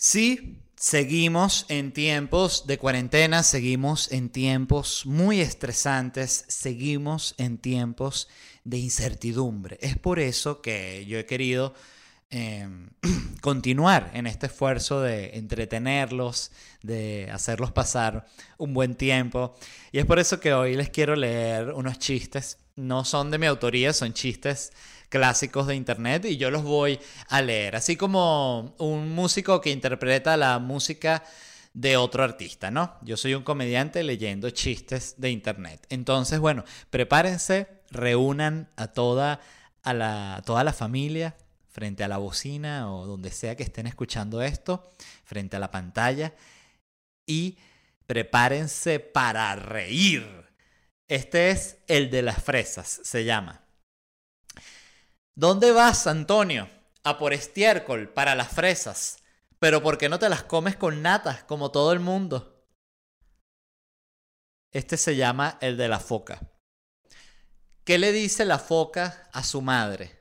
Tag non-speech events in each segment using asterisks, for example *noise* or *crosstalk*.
Sí, seguimos en tiempos de cuarentena, seguimos en tiempos muy estresantes, seguimos en tiempos de incertidumbre. Es por eso que yo he querido em, *clears throat* continuar en este esfuerzo de entretenerlos, de hacerlos pasar un buen tiempo. Y es por eso que hoy les quiero leer unos chistes. No son de mi autoría, son chistes clásicos de internet y yo los voy a leer, así como un músico que interpreta la música de otro artista, ¿no? Yo soy un comediante leyendo chistes de internet. Entonces, bueno, prepárense, reúnan a toda, a la, toda la familia frente a la bocina o donde sea que estén escuchando esto, frente a la pantalla y prepárense para reír. Este es el de las fresas, se llama. ¿Dónde vas, Antonio? A por estiércol para las fresas. Pero ¿por qué no te las comes con natas como todo el mundo? Este se llama el de la foca. ¿Qué le dice la foca a su madre?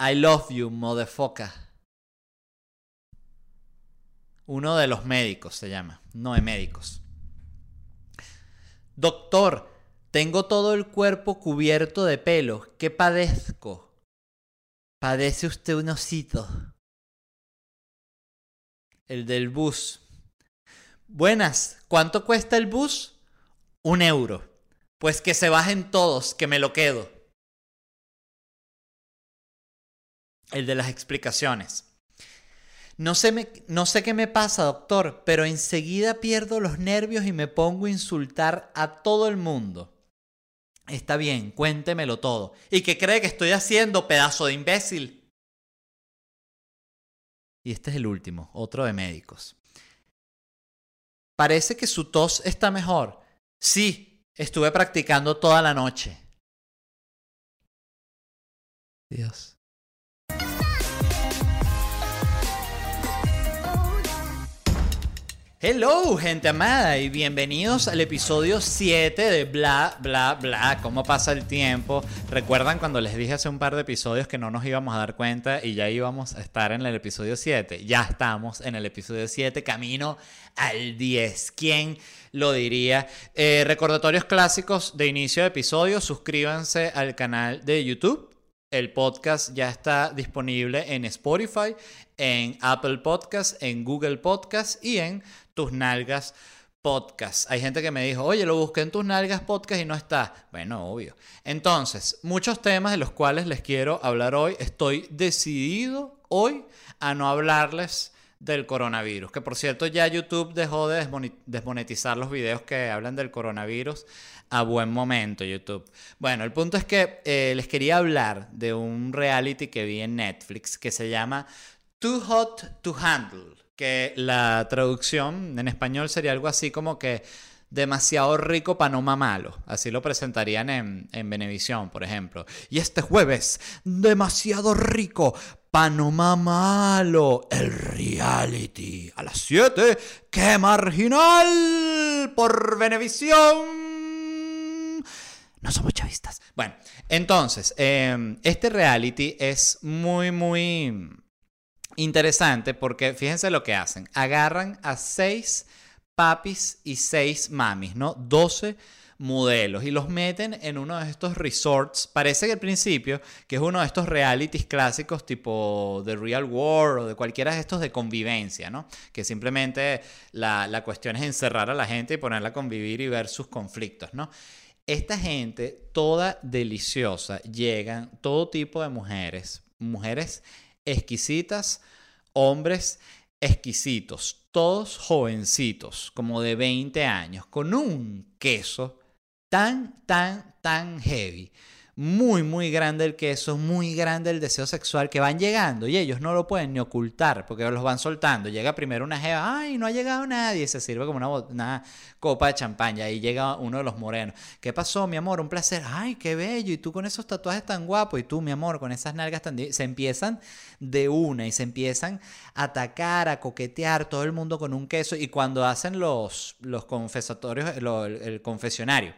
I love you, motherfucker. Uno de los médicos se llama, no de médicos. Doctor, tengo todo el cuerpo cubierto de pelo. ¿Qué padezco? Padece usted un osito. El del bus. Buenas, ¿cuánto cuesta el bus? Un euro. Pues que se bajen todos, que me lo quedo. El de las explicaciones. No sé, no sé qué me pasa, doctor, pero enseguida pierdo los nervios y me pongo a insultar a todo el mundo. Está bien, cuéntemelo todo. ¿Y qué cree que estoy haciendo, pedazo de imbécil? Y este es el último, otro de médicos. Parece que su tos está mejor. Sí, estuve practicando toda la noche. Dios. Hello, gente amada, y bienvenidos al episodio 7 de Bla, Bla, Bla. ¿Cómo pasa el tiempo? ¿Recuerdan cuando les dije hace un par de episodios que no nos íbamos a dar cuenta y ya íbamos a estar en el episodio 7? Ya estamos en el episodio 7, camino al 10. ¿Quién lo diría? Eh, recordatorios clásicos de inicio de episodio. Suscríbanse al canal de YouTube. El podcast ya está disponible en Spotify, en Apple Podcast, en Google Podcast y en tus nalgas podcast. Hay gente que me dijo, oye, lo busqué en tus nalgas podcast y no está. Bueno, obvio. Entonces, muchos temas de los cuales les quiero hablar hoy. Estoy decidido hoy a no hablarles del coronavirus. Que por cierto, ya YouTube dejó de desmonetizar los videos que hablan del coronavirus a buen momento, YouTube. Bueno, el punto es que eh, les quería hablar de un reality que vi en Netflix que se llama Too Hot to Handle que la traducción en español sería algo así como que demasiado rico para no malo. Así lo presentarían en, en Venevisión, por ejemplo. Y este jueves, demasiado rico no malo. El reality a las 7. ¡Qué marginal! Por Venevisión. No somos chavistas. Bueno, entonces, em, este reality es muy, muy interesante porque fíjense lo que hacen. Agarran a seis papis y seis mamis, ¿no? 12 modelos y los meten en uno de estos resorts. Parece que al principio que es uno de estos realities clásicos tipo The Real World o de cualquiera de estos de convivencia, ¿no? Que simplemente la, la cuestión es encerrar a la gente y ponerla a convivir y ver sus conflictos, ¿no? Esta gente, toda deliciosa, llegan todo tipo de mujeres, mujeres exquisitas, hombres exquisitos, todos jovencitos, como de 20 años, con un queso tan, tan, tan heavy muy, muy grande el queso, muy grande el deseo sexual que van llegando y ellos no lo pueden ni ocultar porque los van soltando. Llega primero una jeva, ay, no ha llegado nadie, se sirve como una, copa de champaña y llega uno de los morenos. ¿Qué pasó, mi amor? Un placer. Ay, qué bello. Y tú con esos tatuajes tan guapos y tú, mi amor, con esas nalgas tan... Se empiezan de una y se empiezan a atacar, a coquetear todo el mundo con un queso y cuando hacen los, los confesatorios, el confesionario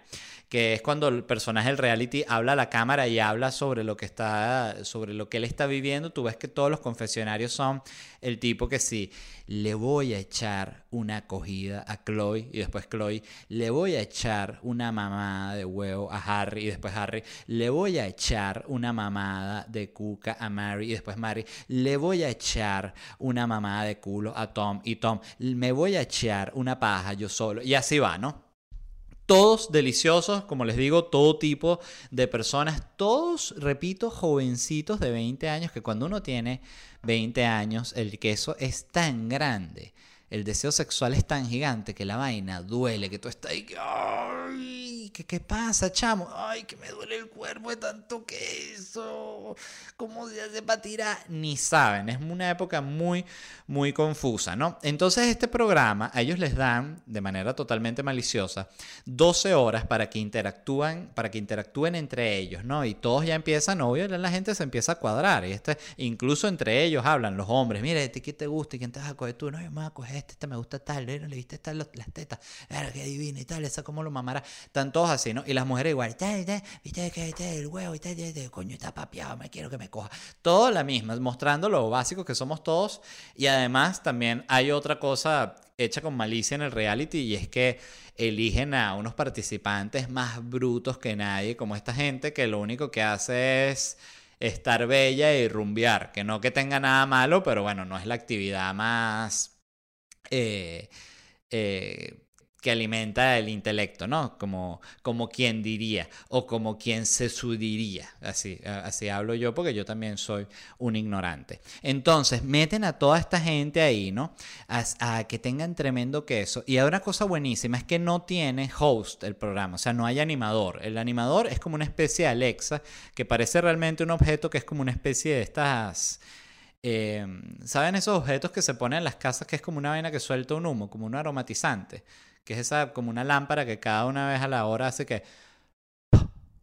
que es cuando el personaje del reality habla a la cámara y habla sobre lo que está, sobre lo que él está viviendo, tú ves que todos los confesionarios son el tipo que sí, le voy a echar una acogida a Chloe y después Chloe, le voy a echar una mamada de huevo a Harry y después Harry, le voy a echar una mamada de cuca a Mary y después Mary, le voy a echar una mamada de culo a Tom y Tom, me voy a echar una paja yo solo y así va, ¿no? Todos deliciosos, como les digo, todo tipo de personas, todos, repito, jovencitos de 20 años, que cuando uno tiene 20 años, el queso es tan grande, el deseo sexual es tan gigante que la vaina duele, que tú estás ahí, ¡ay! ¿Qué, ¿Qué pasa, chamo? ¡Ay, que me duele el cuerpo de tanto queso! ¿Cómo se hace para tirar? Ni saben, es una época muy, muy confusa, ¿no? Entonces este programa, a ellos les dan, de manera totalmente maliciosa, 12 horas para que interactúen, para que interactúen entre ellos, ¿no? Y todos ya empiezan, obvio, la gente se empieza a cuadrar, y este, incluso entre ellos hablan los hombres, mire, ¿a ti qué te gusta y quién te vas a coger tú? No, yo me voy a coger este, este me gusta tal, ¿no? le viste tal las tetas, era que divina y tal, esa como lo mamará, están todos así, ¿no? Y las mujeres igual, viste que este, el huevo y coño, está papiado, me quiero que me coja. Todo la misma, mostrando lo básico que somos todos. Y además también hay otra cosa hecha con malicia en el reality y es que eligen a unos participantes más brutos que nadie, como esta gente que lo único que hace es estar bella y rumbear, que no que tenga nada malo, pero bueno, no es la actividad más eh, eh, que alimenta el intelecto, ¿no? Como, como quien diría o como quien se sudiría. Así, así hablo yo porque yo también soy un ignorante. Entonces, meten a toda esta gente ahí, ¿no? A, que tengan tremendo queso. Y una cosa buenísima, es que no tiene host el programa, o sea, no hay animador. El animador es como una especie de Alexa que parece realmente un objeto que es como una especie de estas Em, ¿Saben esos objetos que se ponen en las casas que es como una vaina que suelta un humo, como un aromatizante? Que es esa, como una lámpara que cada una vez a la hora hace que...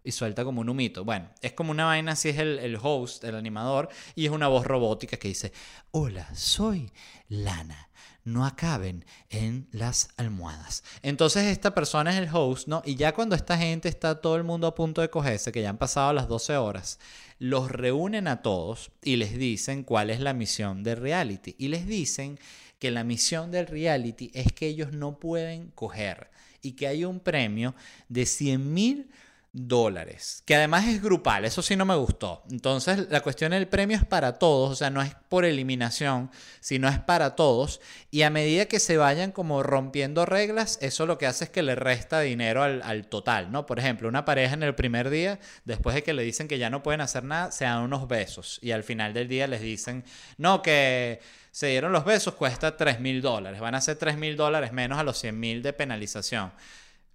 Y suelta como un humito. Bueno, es como una vaina, así es el, el host, el animador, y es una voz robótica que dice, hola, soy Lana no acaben en las almohadas. Entonces esta persona es el host, ¿no? Y ya cuando esta gente está todo el mundo a punto de cogerse, que ya han pasado las 12 horas, los reúnen a todos y les dicen cuál es la misión del reality. Y les dicen que la misión del reality es que ellos no pueden coger y que hay un premio de 100 mil dólares, que además es grupal, eso sí no me gustó. Entonces la cuestión del premio es para todos, o sea, no es por eliminación, sino es para todos. Y a medida que se vayan como rompiendo reglas, eso lo que hace es que le resta dinero al, total, ¿no? Por ejemplo, una pareja en el primer día, después de que le dicen que ya no pueden hacer nada, se dan unos besos y al final del día les dicen, no, que se dieron los besos, cuesta 3 mil dólares, van a ser 3 mil dólares menos a los 100 mil de penalización.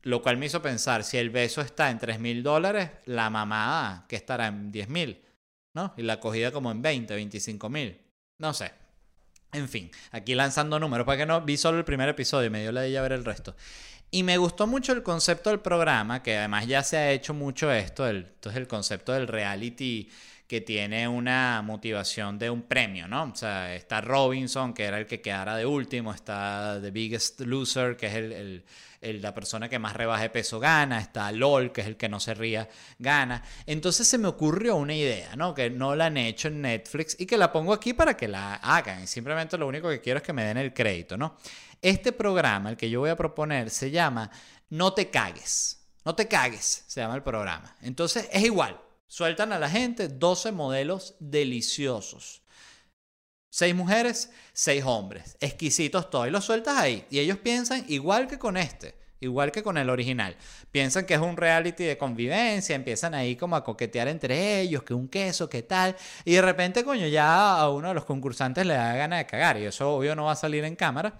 Lo cual me hizo pensar, si el beso está en 3 mil dólares, la mamada que estará en 10 mil, ¿no? Y la acogida como en 20, 25 mil. No sé. En fin, aquí lanzando números, porque no vi solo el primer episodio me dio la de ver el resto. Y me gustó mucho el concepto del programa, que además ya se ha hecho mucho esto, el, entonces el concepto del reality que tiene una motivación de un premio, ¿no? O sea, está Robinson, que era el que quedara de último, está The Biggest Loser, que es el, la persona que más rebaje peso gana, está LOL, que es el que no se ría, gana. Entonces se me ocurrió una idea, ¿no? Que no la han hecho en Netflix y que la pongo aquí para que la hagan. Y simplemente lo único que quiero es que me den el crédito, ¿no? Este programa, el que yo voy a proponer, se llama No te cagues. No te cagues, se llama el programa. Entonces es igual. Sueltan a la gente 12 modelos deliciosos. Seis mujeres, seis hombres. Exquisitos todos. Y los sueltas ahí. Y ellos piensan igual que con este. Igual que con el original. Piensan que es un reality de convivencia. Empiezan ahí como a coquetear entre ellos. Que un queso, que tal. Y de repente, coño, ya a uno de los concursantes le da ganas de cagar. Y eso obvio no va a salir en cámara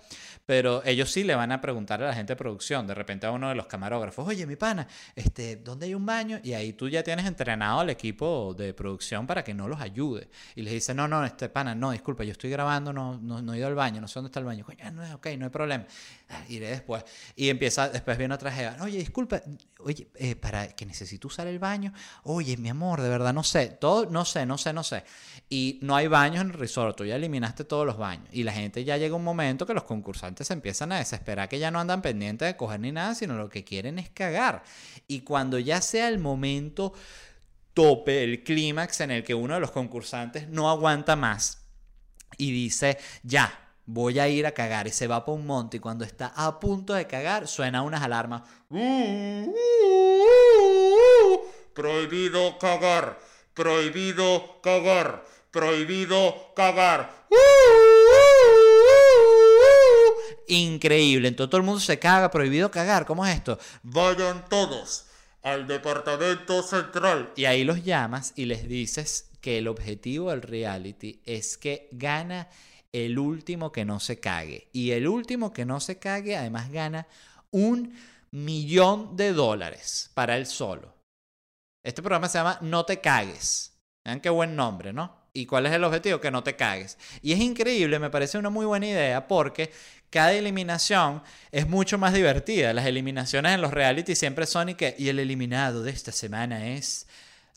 pero ellos sí le van a preguntar a la gente de producción, de repente a uno de los camarógrafos, oye, mi pana, este, ¿dónde hay un baño? Y ahí tú ya tienes entrenado al equipo de producción para que no los ayude. Y les dice, no, no, este pana, no, disculpa, yo estoy grabando, no, no, he ido al baño, no sé dónde está el baño. Coño, no, ok, no hay problema. Ah, iré después. Y empieza después viene otra jeva. Oye, disculpa, oye, eh, para que necesito usar el baño. Oye, mi amor, de verdad no sé. Todo, no sé, no sé, no sé. Y no hay baños en el resort. Tú ya eliminaste todos los baños. Y la gente ya llega un momento que los concursantes se empiezan a desesperar, que ya no andan pendientes de coger ni nada, sino lo que quieren es cagar. Y cuando ya sea el momento tope, el clímax en el que uno de los concursantes no aguanta más y dice, ya, voy a ir a cagar y se va por un monte y cuando está a punto de cagar suena unas alarmas. Prohibido cagar, prohibido cagar, prohibido cagar. Increíble, entonces todo el mundo se caga, prohibido cagar, ¿cómo es esto? Vayan todos al departamento central. Y ahí los llamas y les dices que el objetivo del reality es que gana el último que no se cague. Y el último que no se cague además gana un millón de dólares para él solo. Este programa se llama No te cagues. Vean qué buen nombre, ¿no? ¿Y cuál es el objetivo? Que no te cagues. Y es increíble, me parece una muy buena idea porque cada eliminación es mucho más divertida. Las eliminaciones en los reality siempre son y que, y el eliminado de esta semana es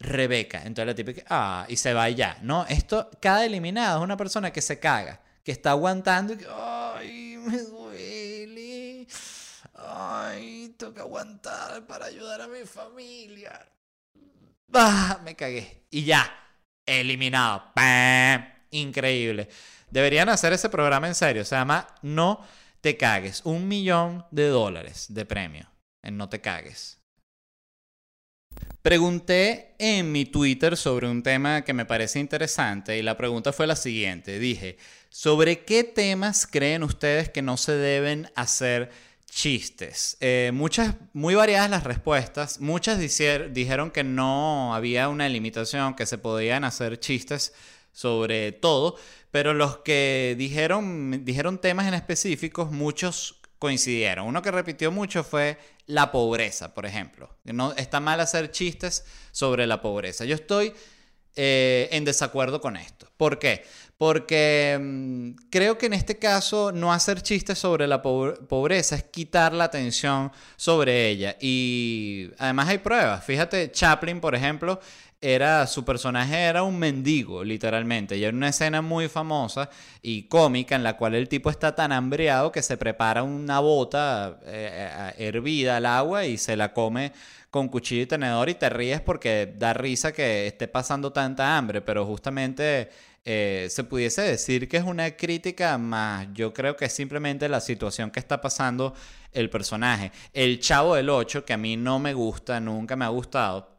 Rebeca. Entonces la típica, ah, y se va ya, ¿no? Esto, cada eliminado es una persona que se caga, que está aguantando y que, ay, me duele. Ay, tengo que aguantar para ayudar a mi familia. Ah, me cagué. Y ya, eliminado. Increíble. Deberían hacer ese programa en serio. Se llama No te cagues. Un millón de dólares de premio en No te cagues. Pregunté en mi Twitter sobre un tema que me parece interesante y la pregunta fue la siguiente. Dije, ¿sobre qué temas creen ustedes que no se deben hacer chistes? Eh, muchas, muy variadas las respuestas. Muchas dijeron que no había una limitación, que se podían hacer chistes sobre todo, pero los que dijeron, dijeron temas en específicos, muchos coincidieron. Uno que repitió mucho fue la pobreza, por ejemplo. No, está mal hacer chistes sobre la pobreza. Yo estoy eh, en desacuerdo con esto. ¿Por qué? Porque mm, creo que en este caso no hacer chistes sobre la pobreza es quitar la atención sobre ella. Y además hay pruebas. Fíjate, Chaplin, por ejemplo, era, su personaje era un mendigo, literalmente. Y era una escena muy famosa y cómica en la cual el tipo está tan hambriado que se prepara una bota eh, eh, hervida al agua y se la come con cuchillo y tenedor y te ríes porque da risa que esté pasando tanta hambre, pero justamente eh, se pudiese decir que es una crítica más, yo creo que es simplemente la situación que está pasando el personaje. El Chavo del 8, que a mí no me gusta, nunca me ha gustado,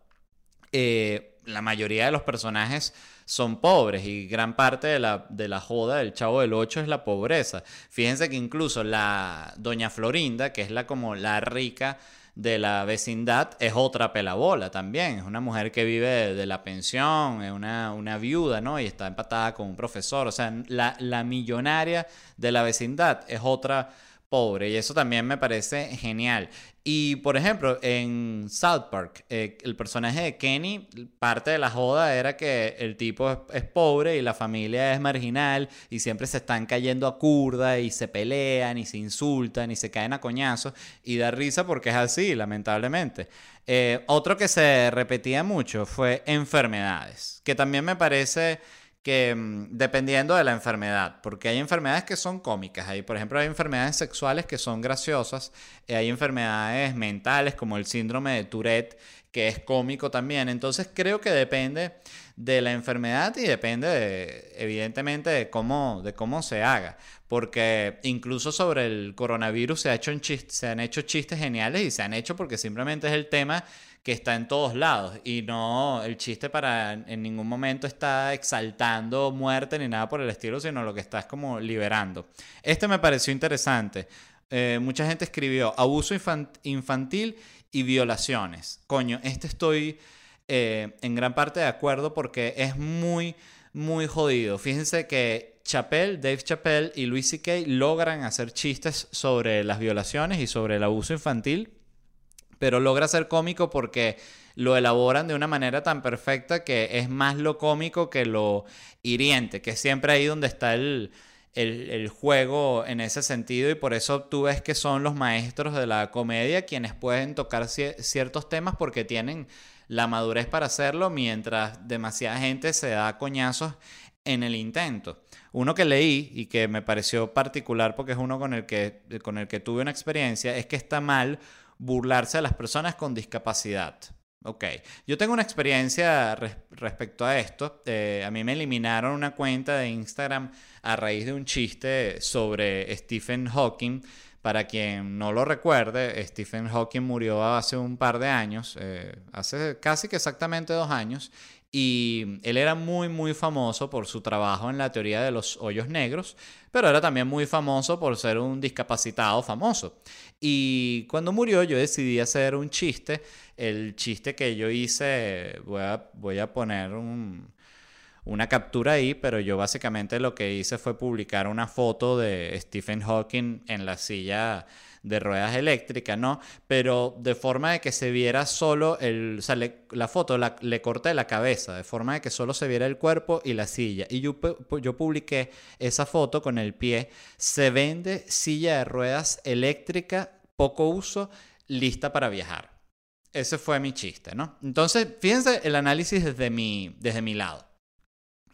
la mayoría de los personajes son pobres y gran parte de la, de la joda del Chavo del Ocho es la pobreza. Fíjense que incluso la doña Florinda, que es la como la rica de la vecindad, es otra pelabola también. Es una mujer que vive de, la pensión, es una, una, viuda, ¿no? Y está empatada con un profesor. O sea, la, la millonaria de la vecindad es otra pobre y eso también me parece genial. Y por ejemplo, en South Park, eh, el personaje de Kenny, parte de la joda era que el tipo es, pobre y la familia es marginal y siempre se están cayendo a curda y se pelean y se insultan y se caen a coñazos y da risa porque es así, lamentablemente. Eh, otro que se repetía mucho fue enfermedades, que también me parece que mm, dependiendo de la enfermedad, porque hay enfermedades que son cómicas, hay, por ejemplo, hay enfermedades sexuales que son graciosas, y hay enfermedades mentales como el síndrome de Tourette, que es cómico también, entonces creo que depende de la enfermedad y depende evidentemente de cómo, de cómo se haga, porque incluso sobre el coronavirus se, ha hecho se han hecho chistes geniales y se han hecho porque simplemente es el tema que está en todos lados y no el chiste para en ningún momento está exaltando muerte ni nada por el estilo, sino lo que está es como liberando. Este me pareció interesante. Eh, mucha gente escribió abuso infantil y violaciones. Coño, este estoy eh, en gran parte de acuerdo porque es muy, muy jodido. Fíjense que Chappelle, Dave Chappelle y Louis C.K. logran hacer chistes sobre las violaciones y sobre el abuso infantil pero logra ser cómico porque lo elaboran de una manera tan perfecta que es más lo cómico que lo hiriente, que siempre ahí donde está el, el, el juego en ese sentido y por eso tú ves que son los maestros de la comedia quienes pueden tocar cier- ciertos temas porque tienen la madurez para hacerlo mientras demasiada gente se da coñazos en el intento. Uno que leí y que me pareció particular porque es uno con el que, con el que tuve una experiencia es que está mal burlarse de las personas con discapacidad. Ok, yo tengo una experiencia res- respecto a esto. Eh, a mí me eliminaron una cuenta de Instagram a raíz de un chiste sobre Stephen Hawking. Para quien no lo recuerde, Stephen Hawking murió hace un par de años, eh, hace casi que exactamente dos años, y él era muy, muy famoso por su trabajo en la teoría de los hoyos negros, pero era también muy famoso por ser un discapacitado famoso. Y cuando murió yo decidí hacer un chiste, el chiste que yo hice, voy a, voy a poner un, una captura ahí, pero yo básicamente lo que hice fue publicar una foto de Stephen Hawking en la silla de ruedas eléctricas, ¿no? Pero de forma de que se viera solo el, o sea, la foto le corté la cabeza, de forma de que solo se viera el cuerpo y la silla. Y yo, yo publiqué esa foto con el pie, se vende silla de ruedas eléctrica, poco uso, lista para viajar. Ese fue mi chiste, ¿no? Entonces, fíjense el análisis desde mi, desde mi lado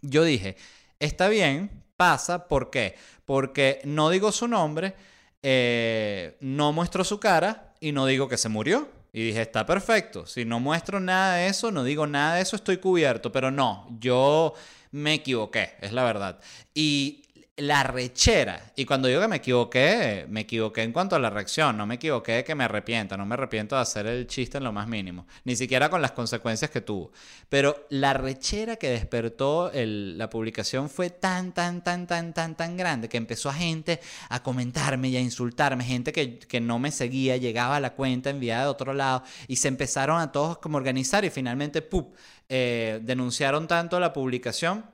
yo dije, está bien, pasa, ¿por qué? Porque no digo su nombre, eh, no muestro su cara y no digo que se murió. Y dije, está perfecto, si no muestro nada de eso, no digo nada de eso, estoy cubierto, pero no, yo me equivoqué, es la verdad. Y la rechera, y cuando digo que me equivoqué, me equivoqué en cuanto a la reacción, no me equivoqué de que me arrepienta, no me arrepiento de hacer el chiste en lo más mínimo, ni siquiera con las consecuencias que tuvo. Pero la rechera que despertó el- la publicación fue tan, tan, tan, tan, tan, tan grande que empezó a gente a comentarme y a insultarme, gente que, que no me seguía, llegaba a la cuenta enviada de otro lado y se empezaron a todos como organizar y finalmente, ¡pup! eh, denunciaron tanto la publicación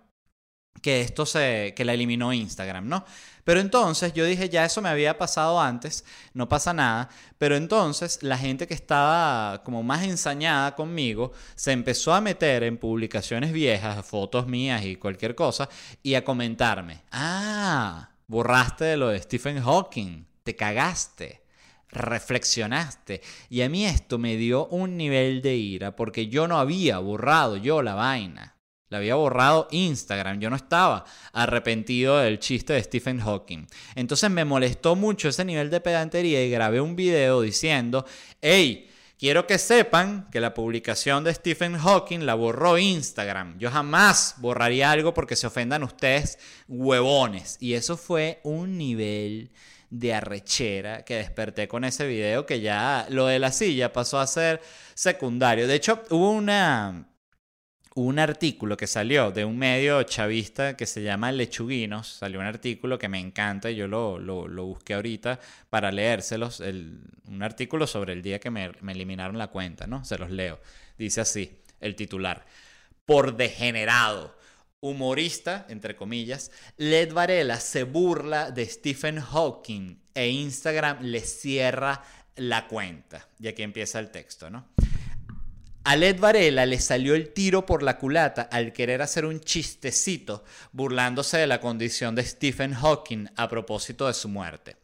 que esto se que la eliminó Instagram, ¿no? Pero entonces yo dije, ya eso me había pasado antes, no pasa nada, pero entonces la gente que estaba como más ensañada conmigo se empezó a meter en publicaciones viejas, fotos mías y cualquier cosa y a comentarme, "Ah, borraste de lo de Stephen Hawking, te cagaste." reflexionaste. Y a mí esto me dio un nivel de ira porque yo no había borrado yo la vaina. La había borrado Instagram. Yo no estaba arrepentido del chiste de Stephen Hawking. Entonces me molestó mucho ese nivel de pedantería y grabé un video diciendo, hey, quiero que sepan que la publicación de Stephen Hawking la borró Instagram. Yo jamás borraría algo porque se ofendan ustedes huevones. Y eso fue un nivel de arrechera que desperté con ese video que ya lo de la silla pasó a ser secundario. De hecho, hubo una un artículo que salió de un medio chavista que se llama Lechuguinos. Salió un artículo que me encanta y yo lo, lo, busqué ahorita para leérselos. El, un artículo sobre el día que me, me eliminaron la cuenta, ¿no? Se los leo. Dice así, el titular. Por degenerado humorista, entre comillas, Led Varela se burla de Stephen Hawking e Instagram le cierra la cuenta. Y aquí empieza el texto, ¿no? A Led Varela le salió el tiro por la culata al querer hacer un chistecito burlándose de la condición de Stephen Hawking a propósito de su muerte.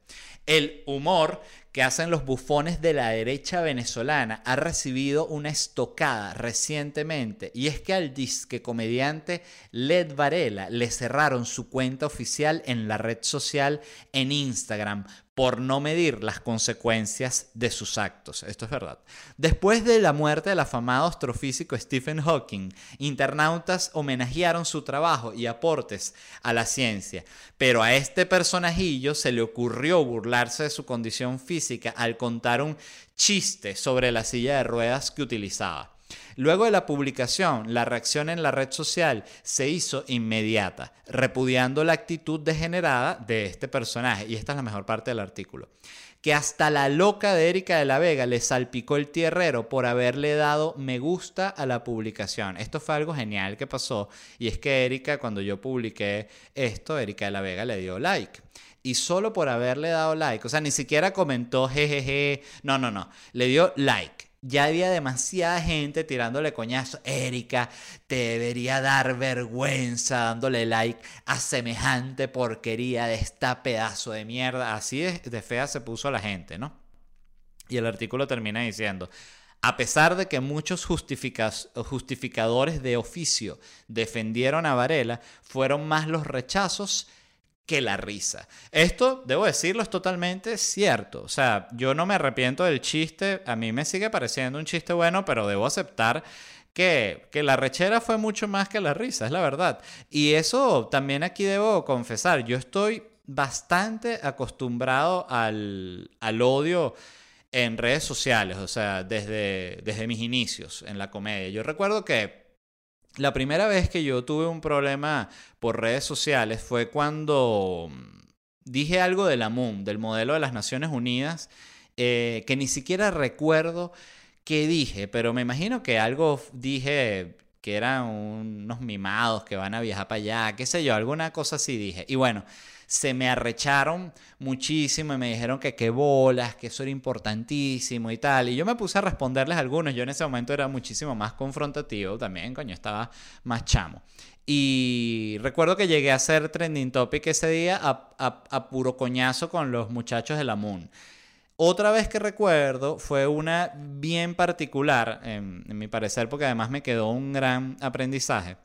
El humor que hacen los bufones de la derecha venezolana ha recibido una estocada recientemente y es que al disque comediante Led Varela le cerraron su cuenta oficial en la red social en Instagram por no medir las consecuencias de sus actos. Esto es verdad. Después de la muerte del afamado astrofísico Stephen Hawking, internautas homenajearon su trabajo y aportes a la ciencia, pero a este personajillo se le ocurrió burlarse de su condición física al contar un chiste sobre la silla de ruedas que utilizaba. Luego de la publicación, la reacción en la red social se hizo inmediata, repudiando la actitud degenerada de este personaje. Y esta es la mejor parte del artículo. Que hasta la loca de Erika de la Vega le salpicó el tierrero por haberle dado me gusta a la publicación. Esto fue algo genial que pasó. Y es que Erika, cuando yo publiqué esto, Erika de la Vega le dio like y solo por haberle dado like, o sea, ni siquiera comentó jejeje, no, no, no, le dio like. Ya había demasiada gente tirándole coñazo. Erika, te debería dar vergüenza dándole like a semejante porquería de esta pedazo de mierda. Así de, fea se puso la gente, ¿no? Y el artículo termina diciendo, a pesar de que muchos justificadores de oficio defendieron a Varela, fueron más los rechazos que la risa. Esto, debo decirlo, es totalmente cierto. O sea, yo no me arrepiento del chiste, a mí me sigue pareciendo un chiste bueno, pero debo aceptar que, que, la rechera fue mucho más que la risa, es la verdad. Y eso también aquí debo confesar, yo estoy bastante acostumbrado al, al odio en redes sociales, o sea, desde, desde mis inicios en la comedia. Yo recuerdo que la primera vez que yo tuve un problema por redes sociales fue cuando mm, dije algo de la MUN, del modelo de las Naciones Unidas, eh, que ni siquiera recuerdo qué dije, pero me imagino que algo dije que eran unos mimados que van a viajar para allá, qué sé yo, alguna cosa así dije. Y bueno, se me arrecharon muchísimo y me dijeron que qué bolas, que eso era importantísimo y tal. Y yo me puse a responderles a algunos. Yo en ese momento era muchísimo más confrontativo también, coño, estaba más chamo. Y recuerdo que llegué a hacer trending topic ese día a, puro coñazo con los muchachos de la Moon. Otra vez que recuerdo fue una bien particular, en mi parecer, porque además me quedó un gran aprendizaje.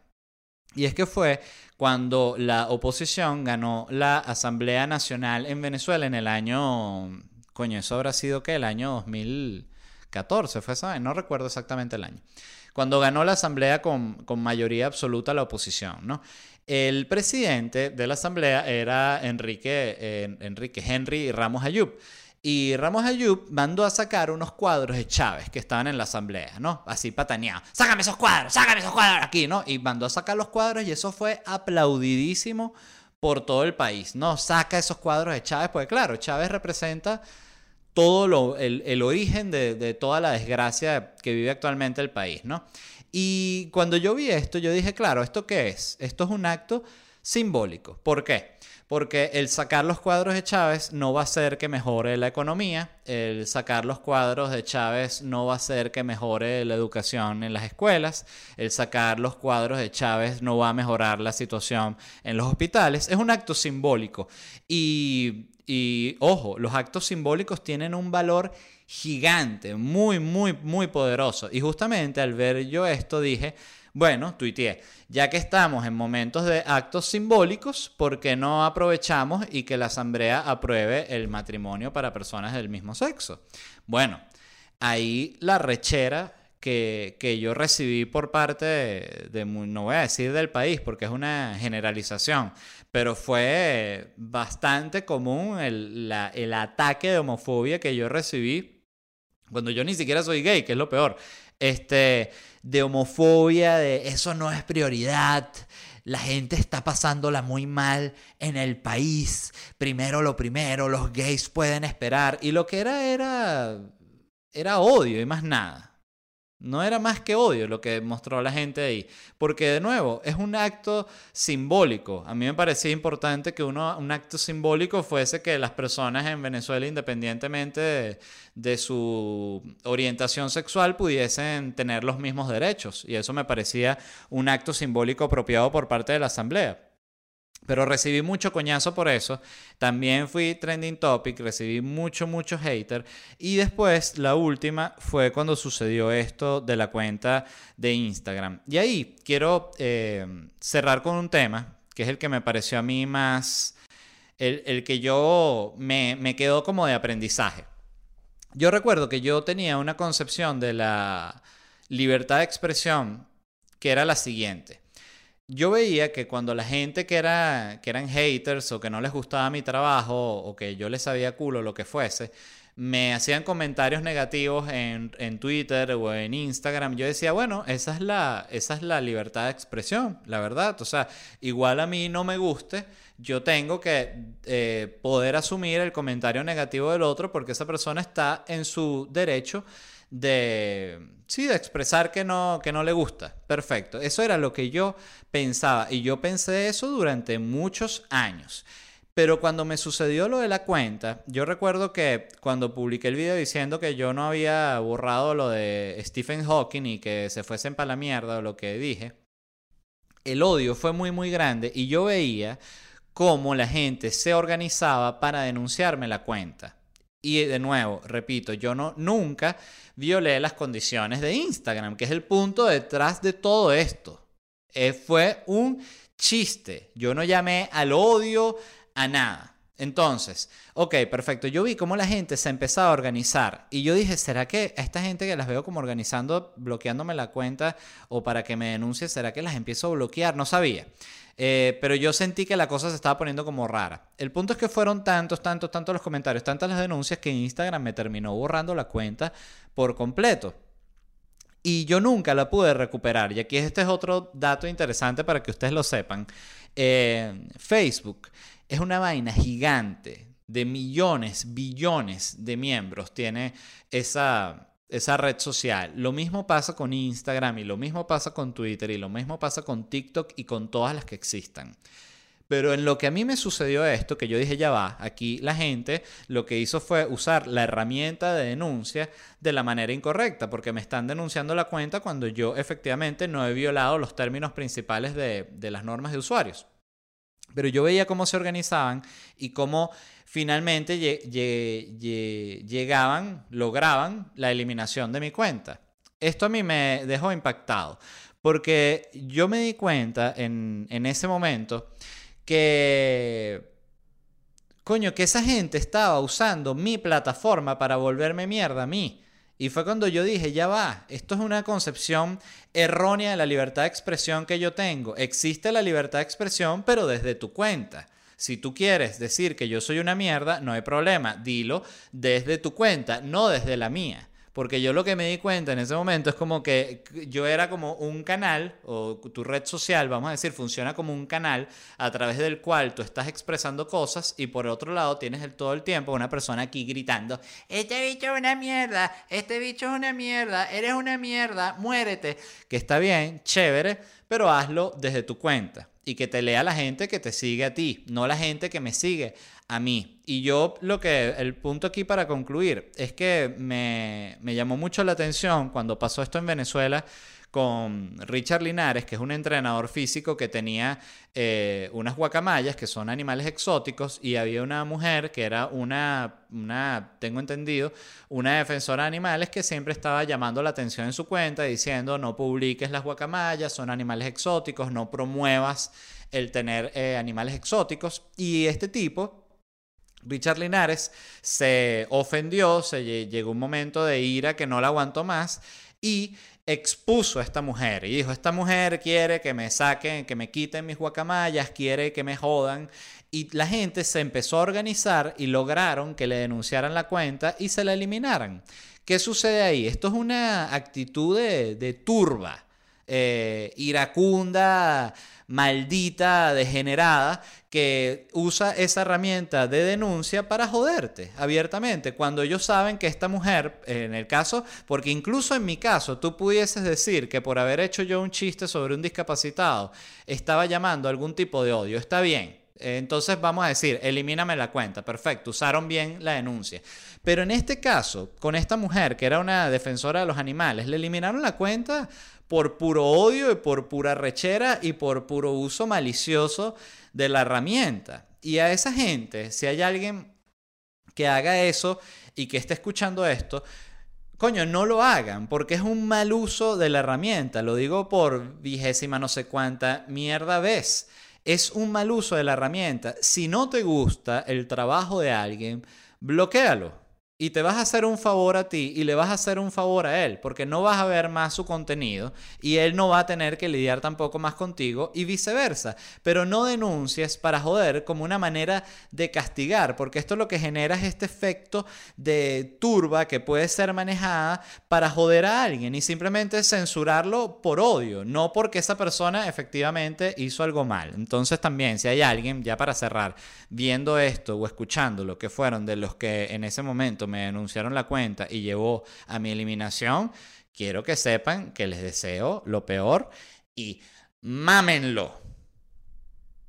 Y es que fue cuando la oposición ganó la Asamblea Nacional en Venezuela en el año, coño, eso habrá sido que el año 2014, fue esa, no recuerdo exactamente el año, cuando ganó la Asamblea con, con mayoría absoluta la oposición, ¿no? El presidente de la Asamblea era Enrique, eh, Enrique Henry Ramos Ayub. Y Ramos Ayub mandó a sacar unos cuadros de Chávez que estaban en la asamblea, ¿no? Así pataneado. ¡Sácame esos cuadros! ¡Sácame esos cuadros aquí! ¿no? Y mandó a sacar los cuadros y eso fue aplaudidísimo por todo el país, ¿no? Saca esos cuadros de Chávez, porque claro, Chávez representa todo lo, el, origen de, de, toda la desgracia que vive actualmente el país, ¿no? Y cuando yo vi esto, yo dije, claro, ¿esto qué es? Esto es un acto simbólico. ¿Por qué? Porque el sacar los cuadros de Chávez no va a hacer que mejore la economía, el sacar los cuadros de Chávez no va a hacer que mejore la educación en las escuelas, el sacar los cuadros de Chávez no va a mejorar la situación en los hospitales. Es un acto simbólico. Y, y ojo, los actos simbólicos tienen un valor gigante, muy, muy, muy poderoso. Y justamente al ver yo esto dije, bueno, tuiteé, ya que estamos en momentos de actos simbólicos, ¿por qué no aprovechamos y que la Asamblea apruebe el matrimonio para personas del mismo sexo? Bueno, ahí la rechera que, yo recibí por parte de, no voy a decir del país porque es una generalización, pero fue bastante común el, el ataque de homofobia que yo recibí cuando yo ni siquiera soy gay, que es lo peor. Este, de homofobia, de eso no es prioridad. La gente está pasándola muy mal en el país. Primero lo primero, los gays pueden esperar. Y lo que era era era odio y más nada. No era más que odio lo que mostró la gente ahí. Porque de nuevo, es un acto simbólico. A mí me parecía importante que uno, un acto simbólico fuese que las personas en Venezuela, independientemente de, su orientación sexual, pudiesen tener los mismos derechos. Y eso me parecía un acto simbólico apropiado por parte de la Asamblea. Pero recibí mucho coñazo por eso. También fui trending topic, recibí mucho, mucho hater. Y después, la última fue cuando sucedió esto de la cuenta de Instagram. Y ahí quiero eh, cerrar con un tema, que es el que me pareció a mí más, el, que yo me, me quedó como de aprendizaje. Yo recuerdo que yo tenía una concepción de la libertad de expresión que era la siguiente yo veía que cuando la gente que, era, que eran haters o que no les gustaba mi trabajo o que yo les sabía culo lo que fuese, me hacían comentarios negativos en, en, Twitter o en Instagram, yo decía, bueno, esa es, la, esa es la libertad de expresión, la verdad. O sea, igual a mí no me guste, yo tengo que eh, poder asumir el comentario negativo del otro porque esa persona está en su derecho de, sí, de expresar que no, que no le gusta. Perfecto. Eso era lo que yo pensaba y yo pensé eso durante muchos años. Pero cuando me sucedió lo de la cuenta, yo recuerdo que cuando publiqué el video diciendo que yo no había borrado lo de Stephen Hawking y que se fuesen para la mierda o lo que dije, el odio fue muy muy grande y yo veía cómo la gente se organizaba para denunciarme la cuenta. Y de nuevo, repito, yo no nunca violé las condiciones de Instagram, que es el punto detrás de todo esto. Eh, fue un chiste. Yo no llamé al odio, a nada. Entonces, ok, perfecto. Yo vi cómo la gente se empezaba a organizar y yo dije, ¿será que a esta gente que las veo como organizando, bloqueándome la cuenta o para que me denuncie, ¿será que las empiezo a bloquear? No sabía. Eh, pero yo sentí que la cosa se estaba poniendo como rara. El punto es que fueron tantos, tantos, tantos los comentarios, tantas las denuncias que Instagram me terminó borrando la cuenta por completo. Y yo nunca la pude recuperar. Y aquí este es otro dato interesante para que ustedes lo sepan. Eh, Facebook es una vaina gigante de millones, billones de miembros. Tiene esa, esa red social. Lo mismo pasa con Instagram y lo mismo pasa con Twitter y lo mismo pasa con TikTok y con todas las que existan. Pero en lo que a mí me sucedió esto, que yo dije ya va, aquí la gente lo que hizo fue usar la herramienta de denuncia de la manera incorrecta, porque me están denunciando la cuenta cuando yo efectivamente no he violado los términos principales de, de las normas de usuarios. Pero yo veía cómo se organizaban y cómo finalmente llegaban, lograban la eliminación de mi cuenta. Esto a mí me dejó impactado, porque yo me di cuenta en, en ese momento que, coño, que esa gente estaba usando mi plataforma para volverme mierda a mí. Y fue cuando yo dije, ya va, esto es una concepción errónea de la libertad de expresión que yo tengo. Existe la libertad de expresión, pero desde tu cuenta. Si tú quieres decir que yo soy una mierda, no hay problema, dilo desde tu cuenta, no desde la mía. Porque yo lo que me di cuenta en ese momento es como que yo era como un canal, o tu red social, vamos a decir, funciona como un canal a través del cual tú estás expresando cosas y por otro lado tienes el, todo el tiempo una persona aquí gritando, este bicho es una mierda, este bicho es una mierda, eres una mierda, muérete. Que está bien, chévere, pero hazlo desde tu cuenta y que te lea la gente que te sigue a ti, no la gente que me sigue a mí. Y yo lo que, el punto aquí para concluir, es que me, me llamó mucho la atención cuando pasó esto en Venezuela con Richard Linares, que es un entrenador físico que tenía eh, unas guacamayas, que son animales exóticos, y había una mujer que era una, tengo entendido, una defensora de animales que siempre estaba llamando la atención en su cuenta, diciendo no publiques las guacamayas, son animales exóticos, no promuevas el tener eh, animales exóticos. Y este tipo Richard Linares se ofendió, se llegó un momento de ira que no la aguantó más y expuso a esta mujer y dijo, esta mujer quiere que me saquen, que me quiten mis guacamayas, quiere que me jodan. Y la gente se empezó a organizar y lograron que le denunciaran la cuenta y se la eliminaran. ¿Qué sucede ahí? Esto es una actitud de, turba, eh, iracunda, maldita, degenerada, que usa esa herramienta de denuncia para joderte abiertamente, cuando ellos saben que esta mujer, en el caso, porque incluso en mi caso, tú pudieses decir que por haber hecho yo un chiste sobre un discapacitado, estaba llamando algún tipo de odio, está bien. Entonces vamos a decir, elimíname la cuenta, perfecto, usaron bien la denuncia. Pero en este caso, con esta mujer que era una defensora de los animales, le eliminaron la cuenta por puro odio y por pura rechera y por puro uso malicioso de la herramienta. Y a esa gente, si hay alguien que haga eso y que esté escuchando esto, coño, no lo hagan, porque es un mal uso de la herramienta. Lo digo por vigésima no sé cuánta mierda vez. Es un mal uso de la herramienta. Si no te gusta el trabajo de alguien, bloquealo y te vas a hacer un favor a ti y le vas a hacer un favor a él, porque no vas a ver más su contenido y él no va a tener que lidiar tampoco más contigo y viceversa. Pero no denuncies para joder como una manera de castigar, porque esto lo que genera es este efecto de turba que puede ser manejada para joder a alguien y simplemente censurarlo por odio, no porque esa persona efectivamente hizo algo mal. Entonces también, si hay alguien, ya para cerrar, viendo esto o escuchando lo que fueron de los que en ese momento me denunciaron la cuenta y llevó a mi eliminación, quiero que sepan que les deseo lo peor y mámenlo.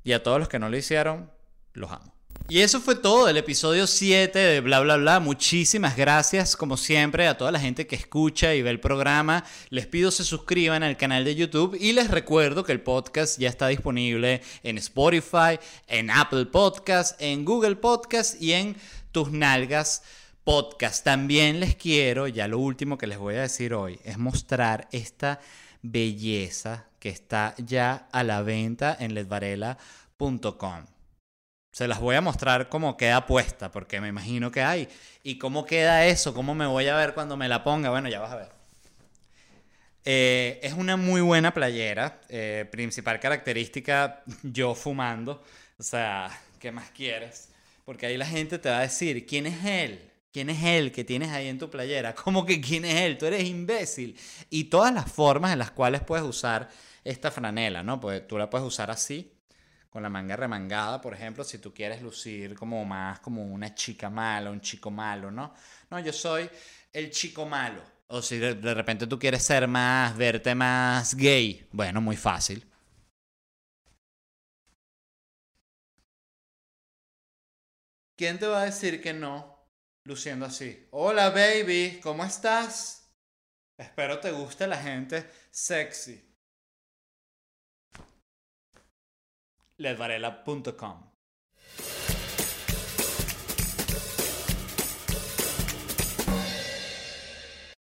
Y a todos los que no lo hicieron, los amo. Y eso fue todo del episodio 7 de Bla Bla Bla. Muchísimas gracias, como siempre, a toda la gente que escucha y ve el programa. Les pido se suscriban al canal de YouTube y les recuerdo que el podcast ya está disponible en Spotify, en Apple Podcast, en Google Podcast y en Tus Nalgas Podcast. También les quiero, ya lo último que les voy a decir hoy, es mostrar esta belleza que está ya a la venta en ledvarela.com. Se las voy a mostrar cómo queda puesta, porque me imagino que hay. ¿Y cómo queda eso? ¿Cómo me voy a ver cuando me la ponga? Bueno, ya vas a ver. Eh, es una muy buena playera. Eh, principal característica, yo fumando. O sea, ¿qué más quieres? Porque ahí la gente te va a decir, ¿quién es él? ¿Quién es él que tienes ahí en tu playera? *laughs* ¿Cómo que quién es él? Tú eres imbécil. Y todas las formas en las cuales puedes usar esta franela, ¿no? Pues tú la puedes usar así, con la manga remangada, por ejemplo, si tú quieres lucir como más como una chica mala, un chico malo, ¿no? No, yo soy el chico malo. O si de, repente tú quieres ser más, verte más gay, bueno, muy fácil. ¿Quién te va a decir que no luciendo así? Hola baby, ¿cómo estás? Espero te guste la gente sexy. ledvarela.com.